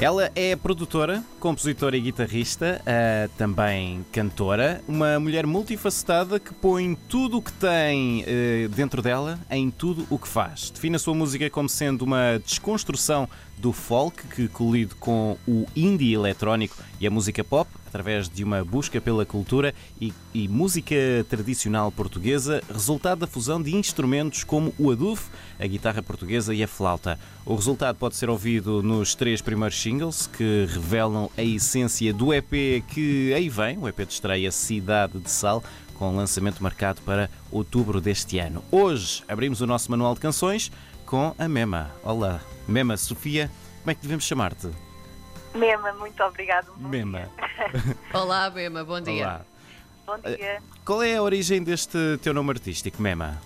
Ela é produtora, compositora e guitarrista, uh, também cantora, uma mulher multifacetada que põe tudo o que tem uh, dentro dela em tudo o que faz. Define a sua música como sendo uma desconstrução do folk que colide com o indie eletrónico e a música pop, através de uma busca pela cultura e, e música tradicional portuguesa, resultado da fusão de instrumentos como o adufo, a guitarra portuguesa e a flauta. O resultado pode ser ouvido nos três primeiros singles que revelam a essência do EP que aí vem, o EP de estreia Cidade de Sal, com lançamento marcado para outubro deste ano. Hoje abrimos o nosso manual de canções com a Mema. Olá, Mema Sofia, como é que devemos chamar-te? Mema, muito obrigado. Mema. Olá, Mema, bom dia. Olá. Bom dia. Qual é a origem deste teu nome artístico, Mema?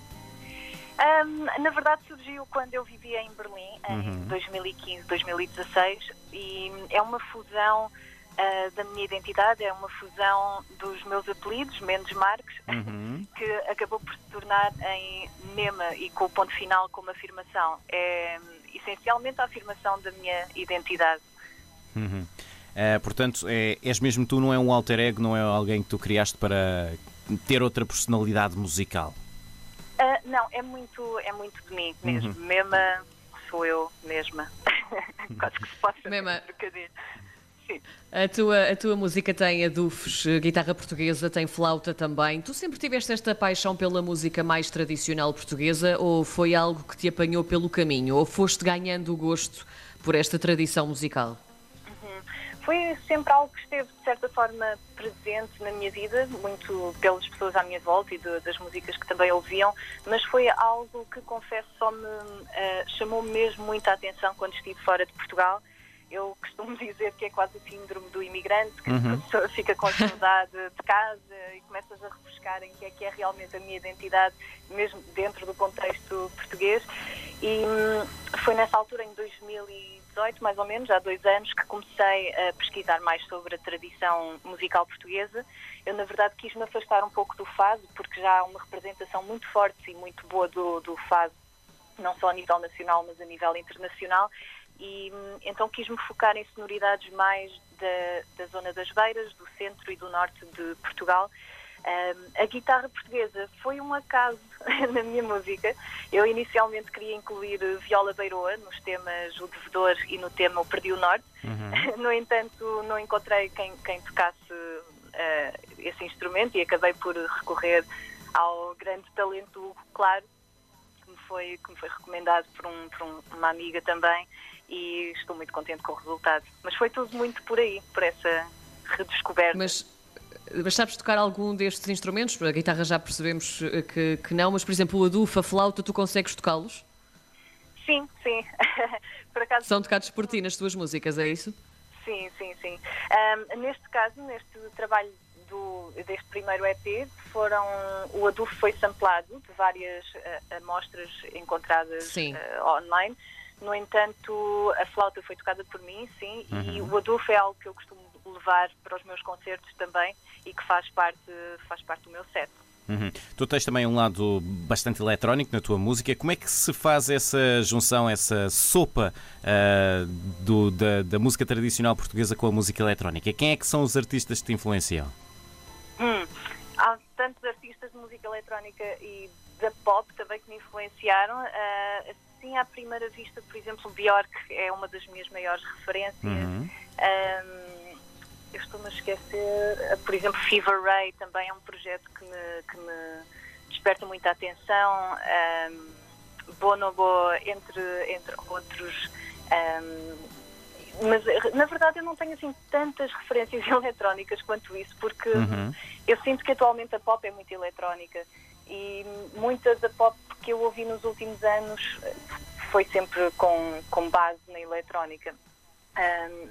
Um, na verdade surgiu quando eu vivia em Berlim, em uhum. 2015, 2016, e é uma fusão uh, da minha identidade, é uma fusão dos meus apelidos, Mendes Marques, uhum. que acabou por se tornar em Mema e com o ponto final como afirmação. É essencialmente a afirmação da minha identidade. Uhum. Uh, portanto, é, és mesmo tu, não é um alter ego, não é alguém que tu criaste para ter outra personalidade musical? Uh, não, é muito, é muito de mim mesmo. Uhum. Mema sou eu mesma. Quase que se pode fazer um bocadinho. A tua, a tua música tem adufes, guitarra portuguesa, tem flauta também. Tu sempre tiveste esta paixão pela música mais tradicional portuguesa ou foi algo que te apanhou pelo caminho? Ou foste ganhando o gosto por esta tradição musical? Foi sempre algo que esteve, de certa forma, presente na minha vida, muito pelas pessoas à minha volta e de, das músicas que também ouviam, mas foi algo que, confesso, só me uh, chamou mesmo muita atenção quando estive fora de Portugal. Eu costumo dizer que é quase o síndrome do imigrante, que uhum. a pessoa fica com saudade de casa e começas a refrescar em que é que é realmente a minha identidade, mesmo dentro do contexto português. E hum, foi nessa altura, em 2000 2018, mais ou menos, há dois anos, que comecei a pesquisar mais sobre a tradição musical portuguesa. Eu, na verdade, quis me afastar um pouco do fado, porque já há uma representação muito forte e muito boa do, do fado, não só a nível nacional, mas a nível internacional. E então quis-me focar em sonoridades mais da, da zona das Beiras, do centro e do norte de Portugal um, a guitarra portuguesa foi um acaso na minha música. Eu inicialmente queria incluir viola beiroa nos temas O Devedor e no tema O Perdi o Norte. Uhum. No entanto, não encontrei quem, quem tocasse uh, esse instrumento e acabei por recorrer ao grande talento Claro, que me foi, que me foi recomendado por, um, por um, uma amiga também e estou muito contente com o resultado. Mas foi tudo muito por aí, por essa redescoberta. Mas mas sabes tocar algum destes instrumentos? A guitarra já percebemos eh, que, que não, mas por exemplo o adufa, a flauta, tu consegues tocá-los? Sim, sim. acaso... São tocados por ti nas tuas músicas, é isso? Sim, sim, sim. Um, neste caso, neste trabalho do, deste primeiro EP, foram, o adufo foi samplado de várias uh, amostras encontradas uh, online. No entanto, a flauta foi tocada por mim, sim, uhum. e o adufo é algo que eu costumo levar para os meus concertos também e que faz parte, faz parte do meu set. Uhum. Tu tens também um lado bastante eletrónico na tua música. Como é que se faz essa junção, essa sopa uh, do, da, da, música tradicional portuguesa com a música eletrónica? Quem é que são os artistas que te influenciam? Hum, há tantos artistas de música eletrónica e da pop também que me influenciaram. Uh, assim, à primeira vista, por exemplo, Björk é uma das minhas maiores referências. Uhum. Um, eu estou-me a esquecer, eh, por exemplo, Fever Ray também é um projeto que me, que me desperta muita atenção, um, Bonobo, entre, entre outros. Um, mas na verdade eu não tenho assim tantas referências eletrónicas quanto isso, porque uhum. eu sinto que atualmente a pop é muito eletrónica e muita da pop que eu ouvi nos últimos anos foi sempre com, com base na eletrónica. Um,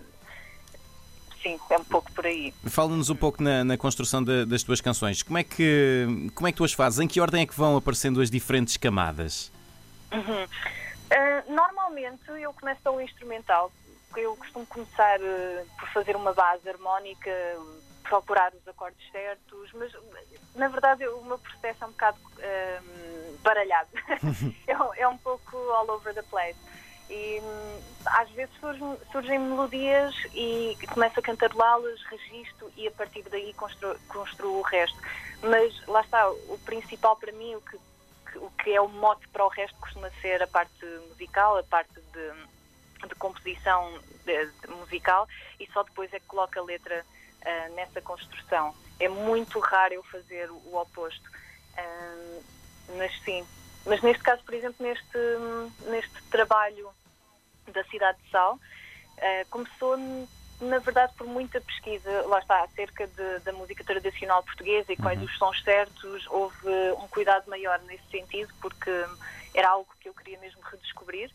sim, é um pouco por aí. Fala-nos um pouco na, na construção de, das tuas canções. Como é, que, como é que tu as fazes? Em que ordem é que vão aparecendo as diferentes camadas? Uhum. Uh, normalmente eu começo pelo instrumental. Eu costumo começar uh, por fazer uma base harmónica, procurar os acordes certos, mas na verdade o meu processo é um bocado uh, baralhado. é, é um pouco all over the place. E hum, às vezes surgem, surgem melodias e começo a cantarolá-las, registro e a partir daí construo, construo o resto. Mas lá está, o principal para mim, o que, o que é o mote para o resto costuma ser a parte musical, a parte de, de composição de, de musical e só depois é que coloco a letra uh, nessa construção. É muito raro eu fazer o, oposto. Uh, mas sim, mas neste caso, por exemplo, neste, neste trabalho da Cidade de Sal, uh, começou na verdade por muita pesquisa, lá está, acerca de, da música tradicional portuguesa e quais uhum. os sons certos, houve um cuidado maior nesse sentido, porque era algo que eu queria mesmo redescobrir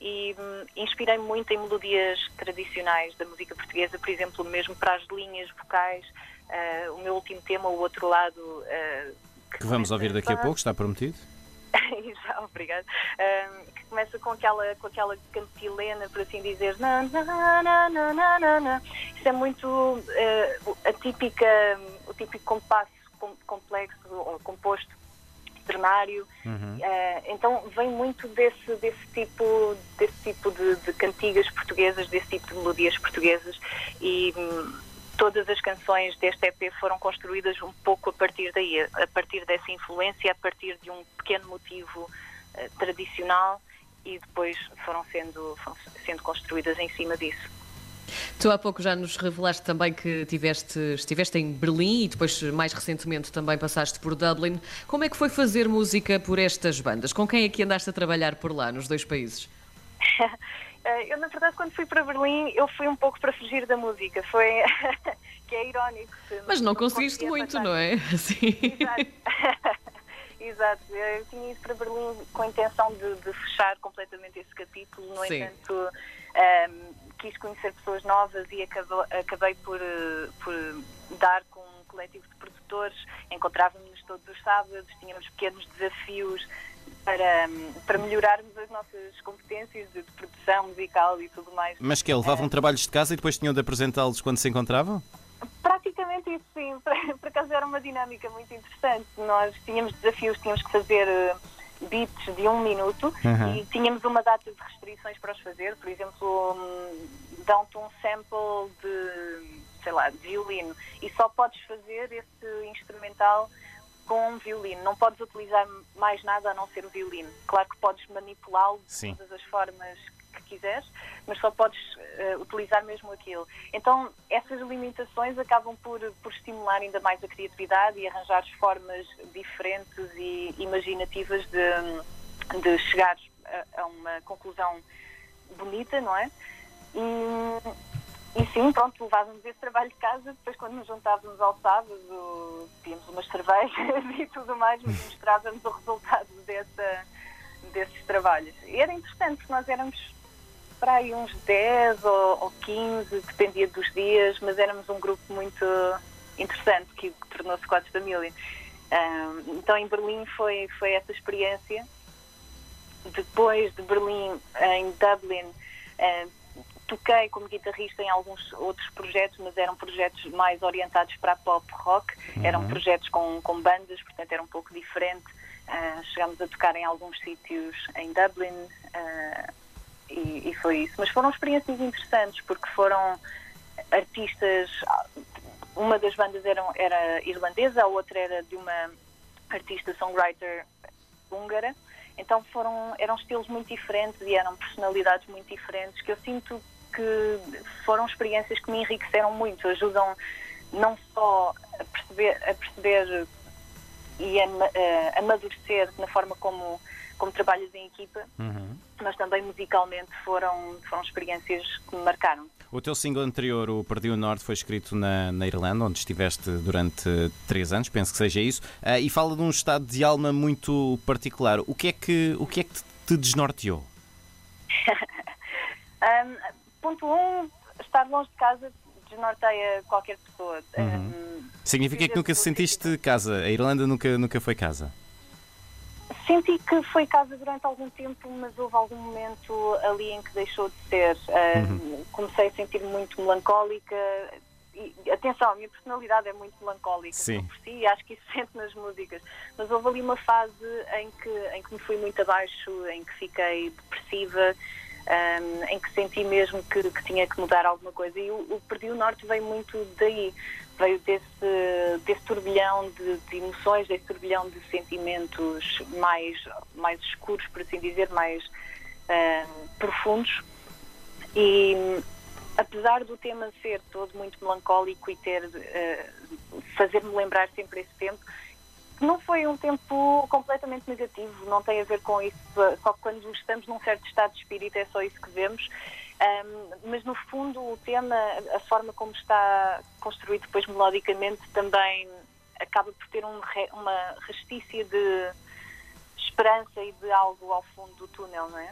e hum, inspirei muito em melodias tradicionais da música portuguesa, por exemplo, mesmo para as linhas vocais, uh, o meu último tema, o outro lado. Uh, que, que vamos ouvir daqui a pouco, está prometido? Obrigada. Um, que começa com aquela, com aquela cantilena, por assim dizer. Na, na, na, na, na, na. Isso é muito uh, a típica, o típico compasso com, complexo ou composto ternário. Uhum. Uh, então vem muito desse, desse tipo, desse tipo de, de, cantigas portuguesas, desse tipo de melodias portuguesas e. Todas as canções deste EP foram construídas um pouco a partir daí, a partir dessa influência, a partir de um pequeno motivo uh, tradicional e depois foram sendo, foram sendo construídas em cima disso. Tu há pouco já nos revelaste também que tiveste, estiveste em Berlim e depois, mais recentemente, também passaste por Dublin. Como é que foi fazer música por estas bandas? Com quem é que andaste a trabalhar por lá, nos dois países? Eh, eu, na verdade, quando fui para Berlim, eu fui um pouco para fugir da música. Foi. É irónico. Mas não, não conseguiste muito, passar. não é? Sim. Exato. Exato. Eu tinha ido para Berlim com a intenção de, de fechar completamente esse capítulo. No Sim. entanto, um, ehm, quis conhecer pessoas novas e acabou, acabei por, por dar com um coletivo de produtores. Encontrávamos-nos todos os sábados, tínhamos pequenos desafios para, para melhorarmos as nossas competências de, de produção musical e tudo mais. Mas que levavam uh, trabalhos de casa e depois tinham de apresentá-los quando se encontravam? Isso, sim. Por acaso era uma dinâmica muito interessante. Nós tínhamos desafios, tínhamos que fazer eh, beats de um minuto uhum. e tínhamos uma data de restrições para os fazer. Por exemplo, hum, dão-te um sample de, sei lá, de violino e só podes fazer esse instrumental com um violino. Não podes utilizar mais nada a não ser o violino. Claro que podes manipulá-lo de todas as formas que quiseres, mas só podes uh, utilizar mesmo aquilo. Então, essas limitações acabam por, por estimular ainda mais a criatividade e arranjar formas diferentes e imaginativas de, de chegar a, a uma conclusão bonita, não é? E, e sim, pronto, levávamos esse trabalho de casa, depois quando nos juntávamos ao sábado, tínhamos umas cervejas e tudo mais, mas mostrávamos o resultado dessa, desses trabalhos. E era interessante, porque nós éramos para aí uns 10 ou, ou 15, dependia dos dias, mas éramos um grupo muito interessante, que, tornou-se quase família. Um, então em Berlim foi, foi essa experiência. Depois de Berlim, em Dublin, uh, toquei como guitarrista em alguns outros projetos, mas eram projetos mais orientados para pop rock, uhum. eram projetos com, com bandas, portanto era um pouco diferente. Uh, chegámos a tocar em alguns sítios em Dublin uh, e, e, foi isso. Mas foram experiências interessantes porque foram artistas. Uma das bandas era, era irlandesa, a outra era de uma artista songwriter húngara. Então foram, eram estilos muito diferentes e eram personalidades muito diferentes que eu sinto que foram experiências que me enriqueceram muito, ajudam não só a perceber, a perceber e a, a amadurecer na forma como, como trabalhas em equipa, uhum. mas também musicalmente foram, foram experiências que me marcaram. O teu single anterior, o Perdi o Norte, foi escrito na, na Irlanda, onde estiveste durante três anos, penso que seja isso, uh, e fala de um estado de alma muito particular. O que é que, o que, é que te, te desnorteou? um, ponto um, estar longe de casa desnorteia qualquer pessoa. Uhum. Um, Significa que nunca se sentiste casa? A Irlanda nunca, nunca foi casa? Senti que foi casa durante algum tempo, mas houve algum momento ali em que deixou de ser. uhum. Comecei a sentir-me muito melancólica. E, atenção, a minha personalidade é muito melancólica Sim. por si e acho que isso sente nas músicas. Mas houve ali uma fase em que, em que me fui muito abaixo, em que fiquei depressiva um, em que senti mesmo que, que, tinha que mudar alguma coisa. E o, o Perdi o Norte veio muito daí, veio desse, desse turbilhão de, de, emoções, desse turbilhão de sentimentos mais, mais escuros, por assim dizer, mais um, profundos. E apesar do tema ser todo muito melancólico e ter uh, fazer-me lembrar sempre esse tempo, não foi um tempo completamente negativo, não tem a ver com isso, só que quando estamos num certo estado de espírito é só isso que vemos. Um, mas no fundo o tema, a forma como está construído depois melodicamente também acaba por ter um, uma restícia de esperança e de algo ao fundo do túnel, não é?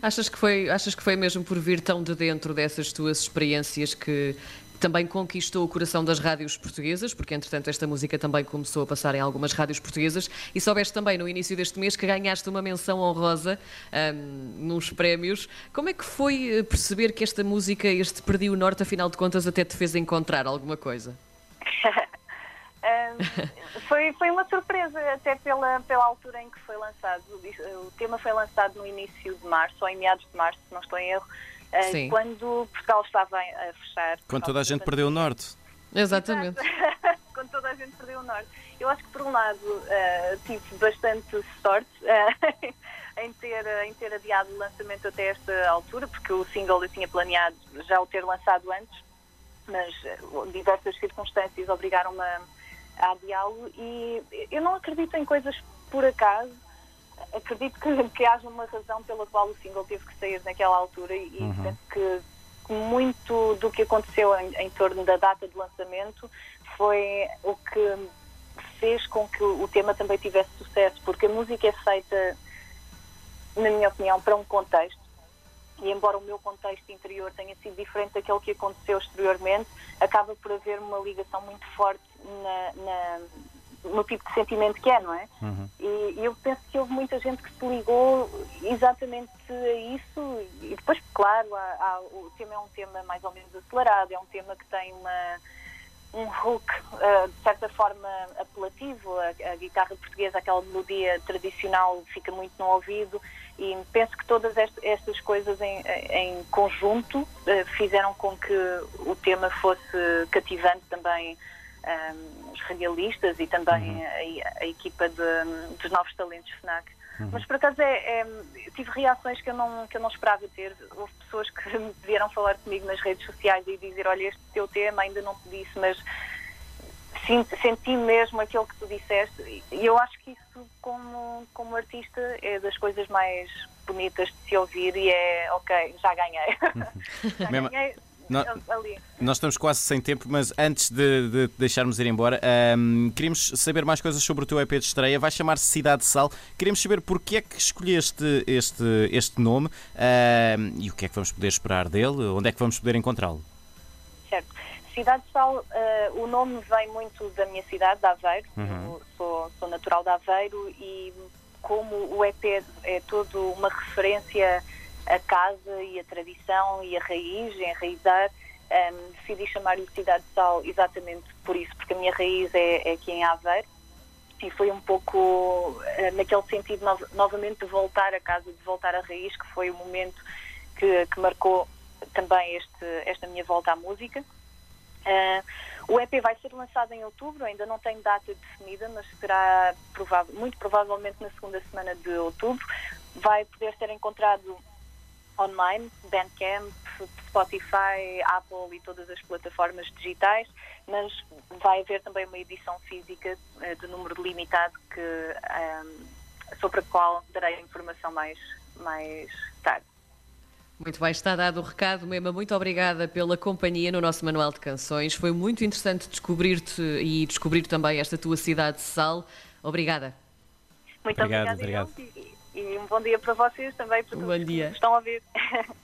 Achas que foi, achas que foi mesmo por vir tão de dentro dessas tuas experiências que também conquistou o coração das rádios portuguesas, porque entretanto esta música também começou a passar em algumas rádios portuguesas, e soubeste também no início deste mês que ganhaste uma menção honrosa um, nos prémios. Como é que foi eh, perceber que esta música, este Perdi o Norte, afinal de contas, até te fez encontrar alguma coisa? um, foi, foi uma surpresa, até pela, pela altura em que foi lançado. O tema foi lançado no início de março, ou em meados de março, se não estou em erro. Eh, Sim. quando Portugal estava a fechar. Quando toda a gente perdeu o norte. Exatamente. quando toda a gente perdeu o norte. Eu acho que, por um lado, uh, tive bastante sorte uh, em, ter, em ter adiado o lançamento até esta altura, porque o single eu tinha planeado já o ter lançado antes, mas diversas circunstâncias obrigaram-me a, a adiá-lo e eu não acredito em coisas por acaso acredito que, que haja uma razão pela qual o single teve que sair naquela altura e, uhum. penso que muito do que aconteceu em, em, torno da data de lançamento foi o que fez com que o tema também tivesse sucesso, porque a música é feita, na minha opinião, para um contexto. E embora o meu contexto interior tenha sido diferente daquele que aconteceu exteriormente, acaba por haver uma ligação muito forte na, na no tipo de sentimento que é, não é? Uhum. E, eu penso que houve muita gente que se ligou exatamente a isso. E depois, claro, há, há, o tema é um tema mais ou menos acelerado, é um tema que tem uma, um hook, uh, de certa forma, apelativo. A, a, guitarra portuguesa, aquela melodia tradicional, fica muito no ouvido. E penso que todas estas coisas em, em conjunto uh, fizeram com que o tema fosse cativante também um, os radialistas e também uhum. a, a, equipa de, dos novos talentos FNAC. Uhum. Mas por acaso é, é, tive reações que eu, não, que eu não esperava ter. Houve pessoas que vieram falar comigo nas redes sociais e dizer: Olha, este teu tema ainda não te disse, mas senti mesmo aquilo que tu disseste. E eu acho que isso, como, como artista, é das coisas mais bonitas de se ouvir e é ok, já ganhei. já ganhei nós, nós, estamos quase sem tempo, mas antes de, de deixarmos ir embora, um, queríamos saber mais coisas sobre o teu EP de estreia. Vai chamar-se Cidade de Sal. Queríamos saber porque é que escolheste este, este nome um, e o que é que vamos poder esperar dele, onde é que vamos poder encontrá-lo. Certo. Cidade de Sal, uh, o nome vem muito da minha cidade, de Aveiro. Uhum. Sou, sou natural de Aveiro e como o EP é todo uma referência a casa e a tradição e a raiz, enraizar. Um, decidi chamar-lhe Cidade de Sal exatamente por isso, porque a minha raiz é, é aqui em Aveiro e foi um pouco uh, naquele sentido no, novamente de voltar a casa, de voltar à raiz, que foi o momento que, que marcou também este, esta minha volta à música. Uh, o EP vai ser lançado em outubro, ainda não tem data definida, mas será provável, muito provavelmente na segunda semana de outubro. Vai poder ser encontrado online, Bandcamp, Spotify, Apple e todas as plataformas digitais, mas vai haver também uma edição física uh, de número limitado que, um, sobre a qual darei informação mais, mais tarde. Muito bem, está dado o recado. Mema, muito obrigada pela companhia no nosso Manual de Canções. Foi muito interessante descobrir-te e descobrir também esta tua cidade de Sal. Obrigada. Muito obrigado, obrigada. obrigado. E um bom dia para vocês também, porque bom dia. estão a ver.